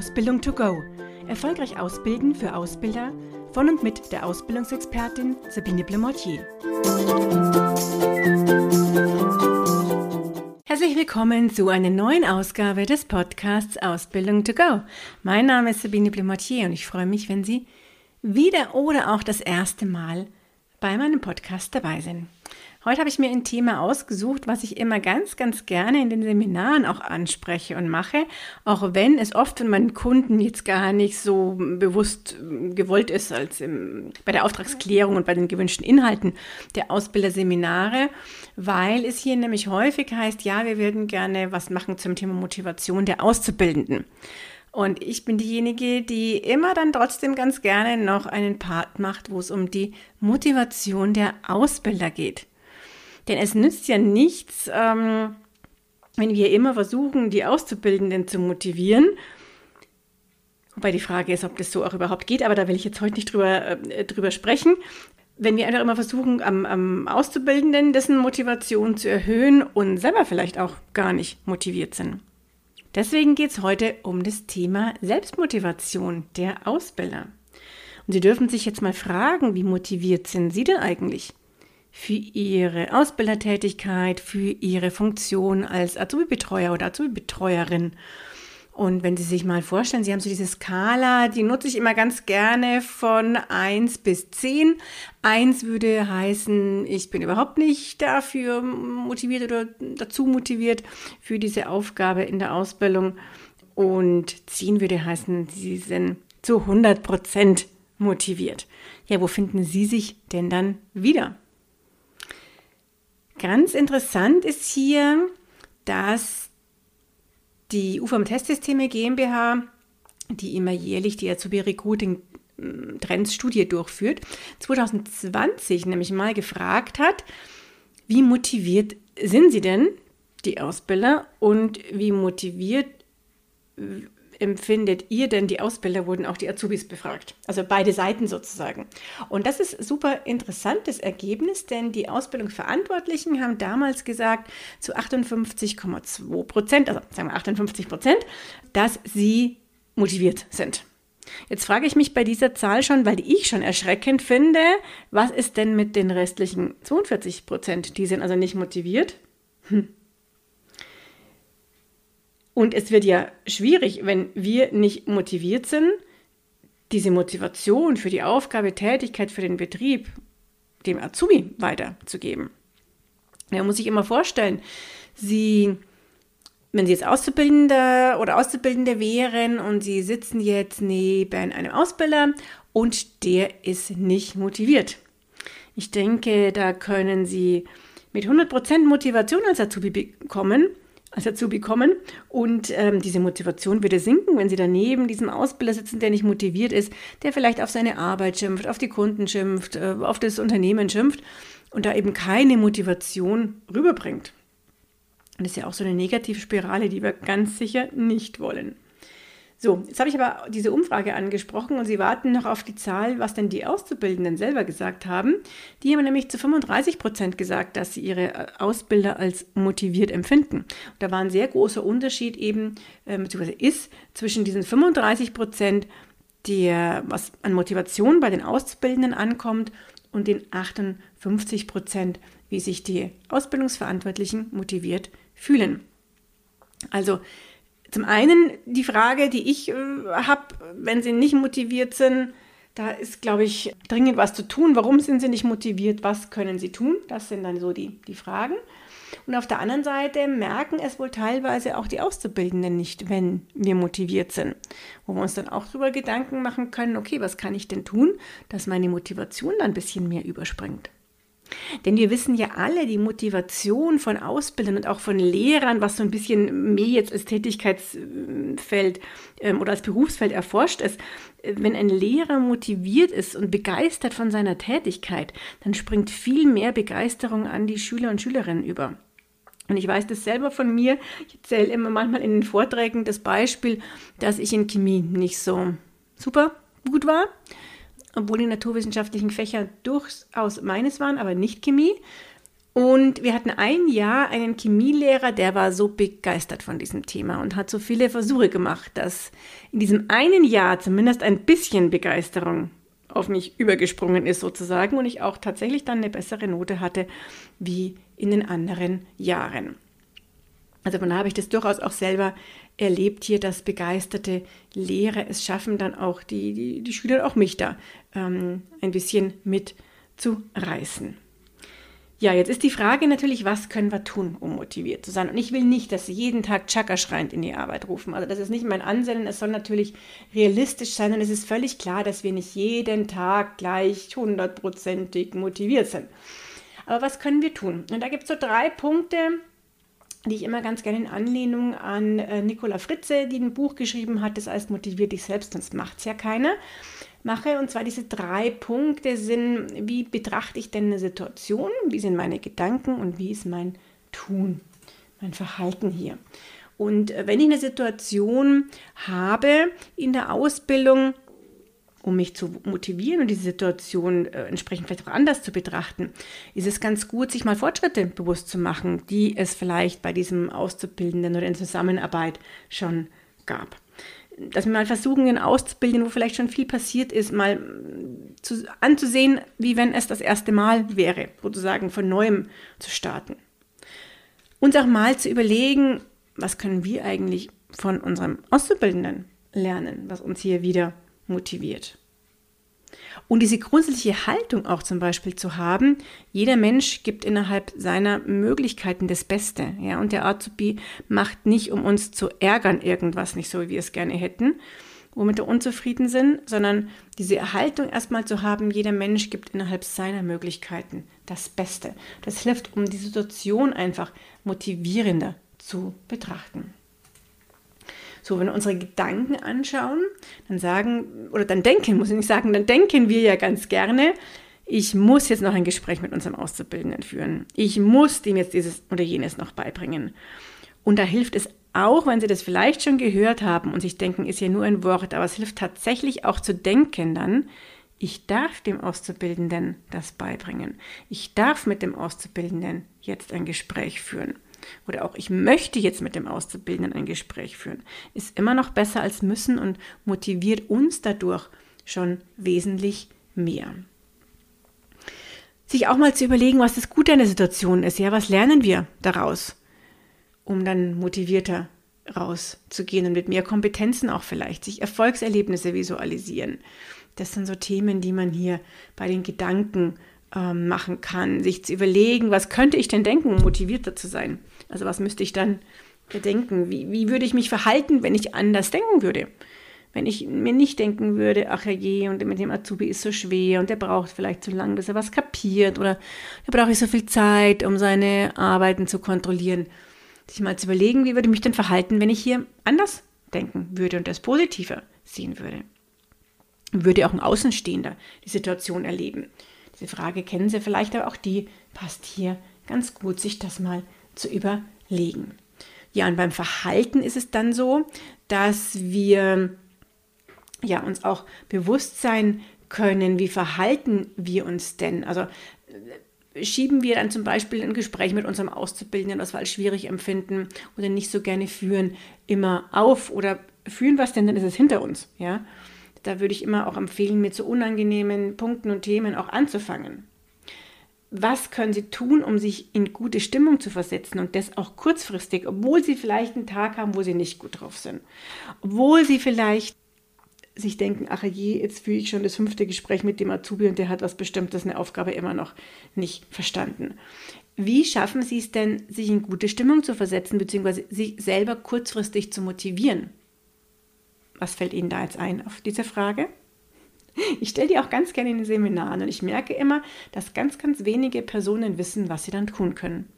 Ausbildung to go. Erfolgreich ausbilden für Ausbilder von und mit der Ausbildungsexpertin Sabine Blemortier. Herzlich willkommen zu einer neuen Ausgabe des Podcasts Ausbildung to go. Mein Name ist Sabine Blemortier und ich freue mich, wenn Sie wieder oder auch das erste Mal bei meinem Podcast dabei sind. Heute habe ich mir ein Thema ausgesucht, was ich immer ganz, ganz gerne in den Seminaren auch anspreche und mache, auch wenn es oft von meinen Kunden jetzt gar nicht so bewusst gewollt ist als im, bei der Auftragsklärung und bei den gewünschten Inhalten der Ausbilderseminare, weil es hier nämlich häufig heißt, ja, wir würden gerne was machen zum Thema Motivation der Auszubildenden. Und ich bin diejenige, die immer dann trotzdem ganz gerne noch einen Part macht, wo es um die Motivation der Ausbilder geht. Denn es nützt ja nichts, ähm, wenn wir immer versuchen, die Auszubildenden zu motivieren. Wobei die Frage ist, ob das so auch überhaupt geht, aber da will ich jetzt heute nicht drüber, äh, drüber sprechen. Wenn wir einfach immer versuchen, am, am Auszubildenden dessen Motivation zu erhöhen und selber vielleicht auch gar nicht motiviert sind. Deswegen geht es heute um das Thema Selbstmotivation der Ausbilder. Und Sie dürfen sich jetzt mal fragen, wie motiviert sind Sie denn eigentlich? für ihre Ausbildertätigkeit, für ihre Funktion als Azubi-Betreuer oder Azubi-Betreuerin. Und wenn Sie sich mal vorstellen, Sie haben so diese Skala, die nutze ich immer ganz gerne von 1 bis 10. 1 würde heißen, ich bin überhaupt nicht dafür motiviert oder dazu motiviert für diese Aufgabe in der Ausbildung. Und 10 würde heißen, Sie sind zu 100 Prozent motiviert. Ja, wo finden Sie sich denn dann wieder? Ganz interessant ist hier, dass die UVM Testsysteme GmbH, die immer jährlich die Azubi Recruiting hm, Trends Studie durchführt, 2020 nämlich mal gefragt hat, wie motiviert sind Sie denn, die Ausbilder, und wie motiviert empfindet ihr denn, die Ausbilder wurden auch die Azubis befragt? Also beide Seiten sozusagen. Und das ist super interessantes Ergebnis, denn die Ausbildungsverantwortlichen haben damals gesagt, zu 58,2 Prozent, also sagen wir 58 Prozent, dass sie motiviert sind. Jetzt frage ich mich bei dieser Zahl schon, weil ich schon erschreckend finde, was ist denn mit den restlichen 42 Prozent? Die sind also nicht motiviert. Hm. Und es wird ja schwierig, wenn wir nicht motiviert sind, diese Motivation für die Aufgabe, Tätigkeit für den Betrieb dem Azubi weiterzugeben. Da muss ich immer vorstellen, Sie, wenn Sie jetzt Auszubildende oder Auszubildende wären und Sie sitzen jetzt neben einem Ausbilder und der ist nicht motiviert. Ich denke, da können Sie mit 100% Motivation als Azubi bekommen als Azubi kommen und ähm, diese Motivation würde sinken, wenn sie daneben diesem Ausbilder sitzen, der nicht motiviert ist, der vielleicht auf seine Arbeit schimpft, auf die Kunden schimpft, äh, auf das Unternehmen schimpft und da eben keine Motivation rüberbringt. Und das ist ja auch so eine negative Spirale, die wir ganz sicher nicht wollen. So, jetzt habe ich aber diese Umfrage angesprochen und Sie warten noch auf die Zahl, was denn die Auszubildenden selber gesagt haben. Die haben nämlich zu 35 Prozent gesagt, dass sie ihre äh, Ausbilder als motiviert empfinden. Und da war ein sehr großer Unterschied eben, äh, beziehungsweise ist zwischen diesen 35 Prozent, was an Motivation bei den Auszubildenden ankommt, und den 58 Prozent, wie sich die Ausbildungsverantwortlichen motiviert fühlen. Also zum einen die Frage, die ich äh, habe, wenn sie nicht motiviert sind, da ist, glaube ich, dringend was zu tun. Warum sind sie nicht motiviert? Was können sie tun? Das sind dann so die, die Fragen. Und auf der anderen Seite merken es wohl teilweise auch die Auszubildenden nicht, wenn wir motiviert sind. Wo wir uns dann auch darüber Gedanken machen können, okay, was kann ich denn tun, dass meine Motivation dann ein bisschen mehr überspringt? Denn wir wissen ja alle, die Motivation von Ausbildern und auch von Lehrern, was so ein bisschen mehr jetzt als Tätigkeitsfeld ähm, oder als Berufsfeld erforscht ist, äh, wenn ein Lehrer motiviert ist und begeistert von seiner Tätigkeit, dann springt viel mehr Begeisterung an die Schüler und Schülerinnen über. Und ich weiß das selber von mir. Ich erzähle immer manchmal in den Vorträgen das Beispiel, dass ich in Chemie nicht so super gut war obwohl die naturwissenschaftlichen Fächer durchaus meines waren, aber nicht Chemie. Und wir hatten ein Jahr einen Chemielehrer, der war so begeistert von diesem Thema und hat so viele Versuche gemacht, dass in diesem einen Jahr zumindest ein bisschen Begeisterung auf mich übergesprungen ist sozusagen und ich auch tatsächlich dann eine bessere Note hatte wie in den anderen Jahren. Also von da habe ich das durchaus auch selber erlebt hier, dass begeisterte Lehrer es schaffen, dann auch die, die, die Schüler, auch mich da ähm, ein bisschen mitzureißen. Ja, jetzt ist die Frage natürlich, was können wir tun, um motiviert zu sein? Und ich will nicht, dass Sie jeden Tag Chaka schreiend in die Arbeit rufen. Also das ist nicht mein Ansinnen. Es soll natürlich realistisch sein und es ist völlig klar, dass wir nicht jeden Tag gleich hundertprozentig motiviert sind. Aber was können wir tun? Und da gibt es so drei Punkte, die ich immer ganz gerne in Anlehnung an äh, Nicola Fritze, die ein Buch geschrieben hat, das heißt Motiviert dich selbst, sonst macht es ja keiner mache. Und zwar diese drei Punkte sind, wie betrachte ich denn eine Situation, wie sind meine Gedanken und wie ist mein Tun, mein Verhalten hier. Und äh, wenn ich eine Situation habe in der Ausbildung, um mich zu motivieren und die Situation äh, entsprechend vielleicht auch anders zu betrachten, ist es ganz gut, sich mal Fortschritte bewusst zu machen, die es vielleicht bei diesem Auszubildenden oder in Zusammenarbeit schon gab dass wir mal versuchen, ihn auszubilden, wo vielleicht schon viel passiert ist, mal zu, anzusehen, wie wenn es das erste Mal wäre, sozusagen von neuem zu starten. Uns auch mal zu überlegen, was können wir eigentlich von unserem Auszubildenden lernen, was uns hier wieder motiviert. Und diese grundsätzliche Haltung auch zum Beispiel zu haben, jeder Mensch gibt innerhalb seiner Möglichkeiten das Beste. Ja, und der Azubi macht nicht, um uns zu ärgern, irgendwas nicht so, wie wir es gerne hätten, womit wir unzufrieden sind, sondern diese Haltung erstmal zu haben, jeder Mensch gibt innerhalb seiner Möglichkeiten das Beste. Das hilft, um die Situation einfach motivierender zu betrachten. So, wenn wir unsere Gedanken anschauen, dann sagen, oder dann denken, muss ich nicht sagen, dann denken wir ja ganz gerne, ich muss jetzt noch ein Gespräch mit unserem Auszubildenden führen. Ich muss dem jetzt dieses oder jenes noch beibringen. Und da hilft es auch, wenn Sie das vielleicht schon gehört haben und sich denken, ist ja nur ein Wort, aber es hilft tatsächlich auch zu denken dann, ich darf dem Auszubildenden das beibringen. Ich darf mit dem Auszubildenden jetzt ein Gespräch führen oder auch ich möchte jetzt mit dem Auszubildenden ein Gespräch führen, ist immer noch besser als müssen und motiviert uns dadurch schon wesentlich mehr. Sich auch mal zu überlegen, was das Gute an der Situation ist. Ja, was lernen wir daraus, um dann motivierter rauszugehen und mit mehr Kompetenzen auch vielleicht sich Erfolgserlebnisse visualisieren. Das sind so Themen, die man hier bei den Gedanken ähm, machen kann, sich zu überlegen, was könnte ich denn denken, um motivierter zu sein. Also was müsste ich dann denken? Wie, wie würde ich mich verhalten, wenn ich anders denken würde? Wenn ich mir nicht denken würde, ach je, und mit dem Azubi ist so schwer und der braucht vielleicht zu lange, bis er was kapiert oder er braucht so viel Zeit, um seine Arbeiten zu kontrollieren. Sich mal zu überlegen, wie würde ich mich denn verhalten, wenn ich hier anders denken würde und das positiver sehen würde. Würde auch ein Außenstehender die Situation erleben. Diese Frage kennen Sie vielleicht, aber auch die passt hier ganz gut, sich das mal zu überlegen. Ja, und beim Verhalten ist es dann so, dass wir ja uns auch bewusst sein können, wie verhalten wir uns denn? Also äh, schieben wir dann zum Beispiel ein Gespräch mit unserem Auszubildenden, was wir als schwierig empfinden oder nicht so gerne führen, immer auf oder führen was denn, dann ist es hinter uns, ja. Da würde ich immer auch empfehlen, mit so unangenehmen Punkten und Themen auch anzufangen was können sie tun, um sich in gute Stimmung zu versetzen und das auch kurzfristig, obwohl sie vielleicht einen Tag haben, wo sie nicht gut drauf sind. Obwohl sie vielleicht sich denken, ach je, jetzt führe ich schon das fünfte Gespräch mit dem Azubi und der hat was Bestimmtes, eine Aufgabe immer noch nicht verstanden. Wie schaffen Sie es denn, sich in gute Stimmung zu versetzen, beziehungsweise sich selber kurzfristig zu motivieren? Was fällt Ihnen da jetzt ein auf diese Frage? Ich stelle die auch ganz gerne in den Seminaren und ich merke immer, dass ganz, ganz wenige Personen wissen, was sie dann tun können.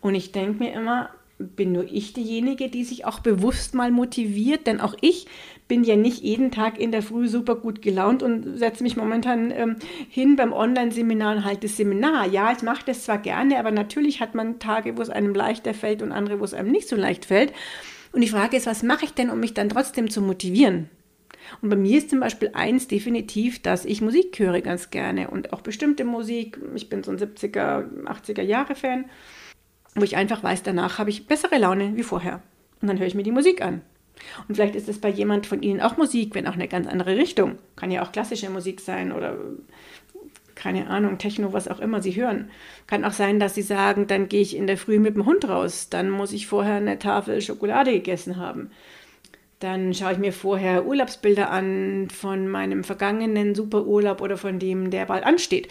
Und ich denke mir immer, bin nur ich diejenige, die sich auch bewusst mal motiviert, denn auch ich bin ja nicht jeden Tag in der Früh super gut gelaunt und setze mich momentan ähm, hin beim Online-Seminar und halte das Seminar. Ja, ich mache das zwar gerne, aber natürlich hat man Tage, wo es einem leichter fällt und andere, wo es einem nicht so leicht fällt. Und die Frage ist, was mache ich denn, um mich dann trotzdem zu motivieren? Und bei mir ist zum Beispiel eins definitiv, dass ich Musik höre ganz gerne und auch bestimmte Musik. Ich bin so ein 70er, 80er Jahre Fan, wo ich einfach weiß, danach habe ich bessere Laune wie vorher. Und dann höre ich mir die Musik an. Und vielleicht ist es bei jemand von Ihnen auch Musik, wenn auch eine ganz andere Richtung. Kann ja auch klassische Musik sein oder keine Ahnung, Techno, was auch immer Sie hören. Kann auch sein, dass Sie sagen, dann gehe ich in der Früh mit dem Hund raus, dann muss ich vorher eine Tafel Schokolade gegessen haben. Dann schaue ich mir vorher Urlaubsbilder an von meinem vergangenen Superurlaub oder von dem, der bald ansteht.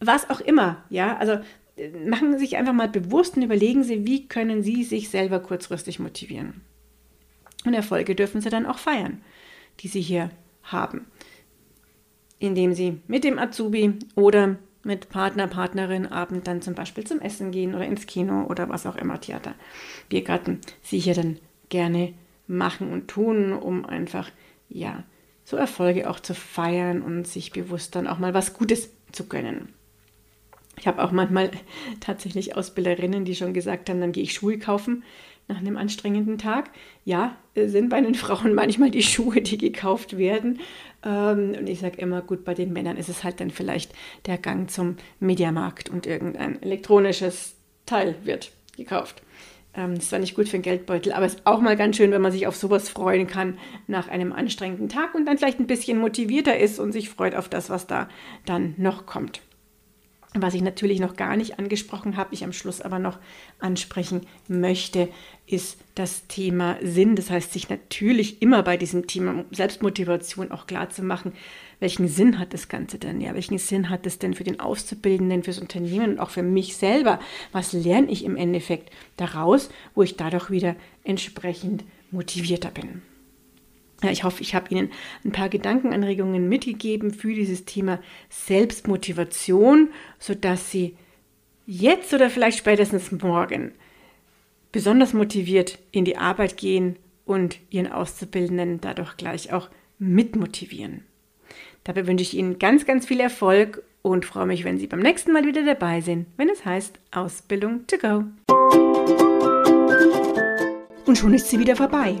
Was auch immer, ja, also äh, machen Sie sich einfach mal bewusst und überlegen Sie, wie können Sie sich selber kurzfristig motivieren. Und Erfolge dürfen Sie dann auch feiern, die Sie hier haben, indem Sie mit dem Azubi oder mit Partner, Partnerin Abend dann zum Beispiel zum Essen gehen oder ins Kino oder was auch immer, Theater, Biergarten, Sie hier dann gerne machen und tun, um einfach, ja, so Erfolge auch zu feiern und sich bewusst dann auch mal was Gutes zu gönnen. Ich habe auch manchmal tatsächlich Ausbilderinnen, die schon gesagt haben, dann gehe ich Schuhe kaufen nach einem anstrengenden Tag. Ja, sind bei den Frauen manchmal die Schuhe, die gekauft werden. Ähm, und ich sage immer, gut, bei den Männern ist es halt dann vielleicht der Gang zum Mediamarkt und irgendein elektronisches Teil wird gekauft. Ähm, das war nicht gut für den Geldbeutel, aber es ist auch mal ganz schön, wenn man sich auf sowas freuen kann nach einem anstrengenden Tag und dann vielleicht ein bisschen motivierter ist und sich freut auf das, was da dann noch kommt. Was ich natürlich noch gar nicht angesprochen habe, ich am Schluss aber noch ansprechen möchte, ist das Thema Sinn. Das heißt, sich natürlich immer bei diesem Thema Selbstmotivation auch klar zu machen, welchen Sinn hat das Ganze denn? Ja, welchen Sinn hat es denn für den Auszubildenden, fürs Unternehmen und auch für mich selber? Was lerne ich im Endeffekt daraus, wo ich dadurch wieder entsprechend motivierter bin? Ja, ich hoffe, ich habe Ihnen ein paar Gedankenanregungen mitgegeben für dieses Thema Selbstmotivation, sodass Sie jetzt oder vielleicht spätestens morgen besonders motiviert in die Arbeit gehen und Ihren Auszubildenden dadurch gleich auch mitmotivieren. Dabei wünsche ich Ihnen ganz, ganz viel Erfolg und freue mich, wenn Sie beim nächsten Mal wieder dabei sind, wenn es heißt Ausbildung to go. Und schon ist sie wieder vorbei.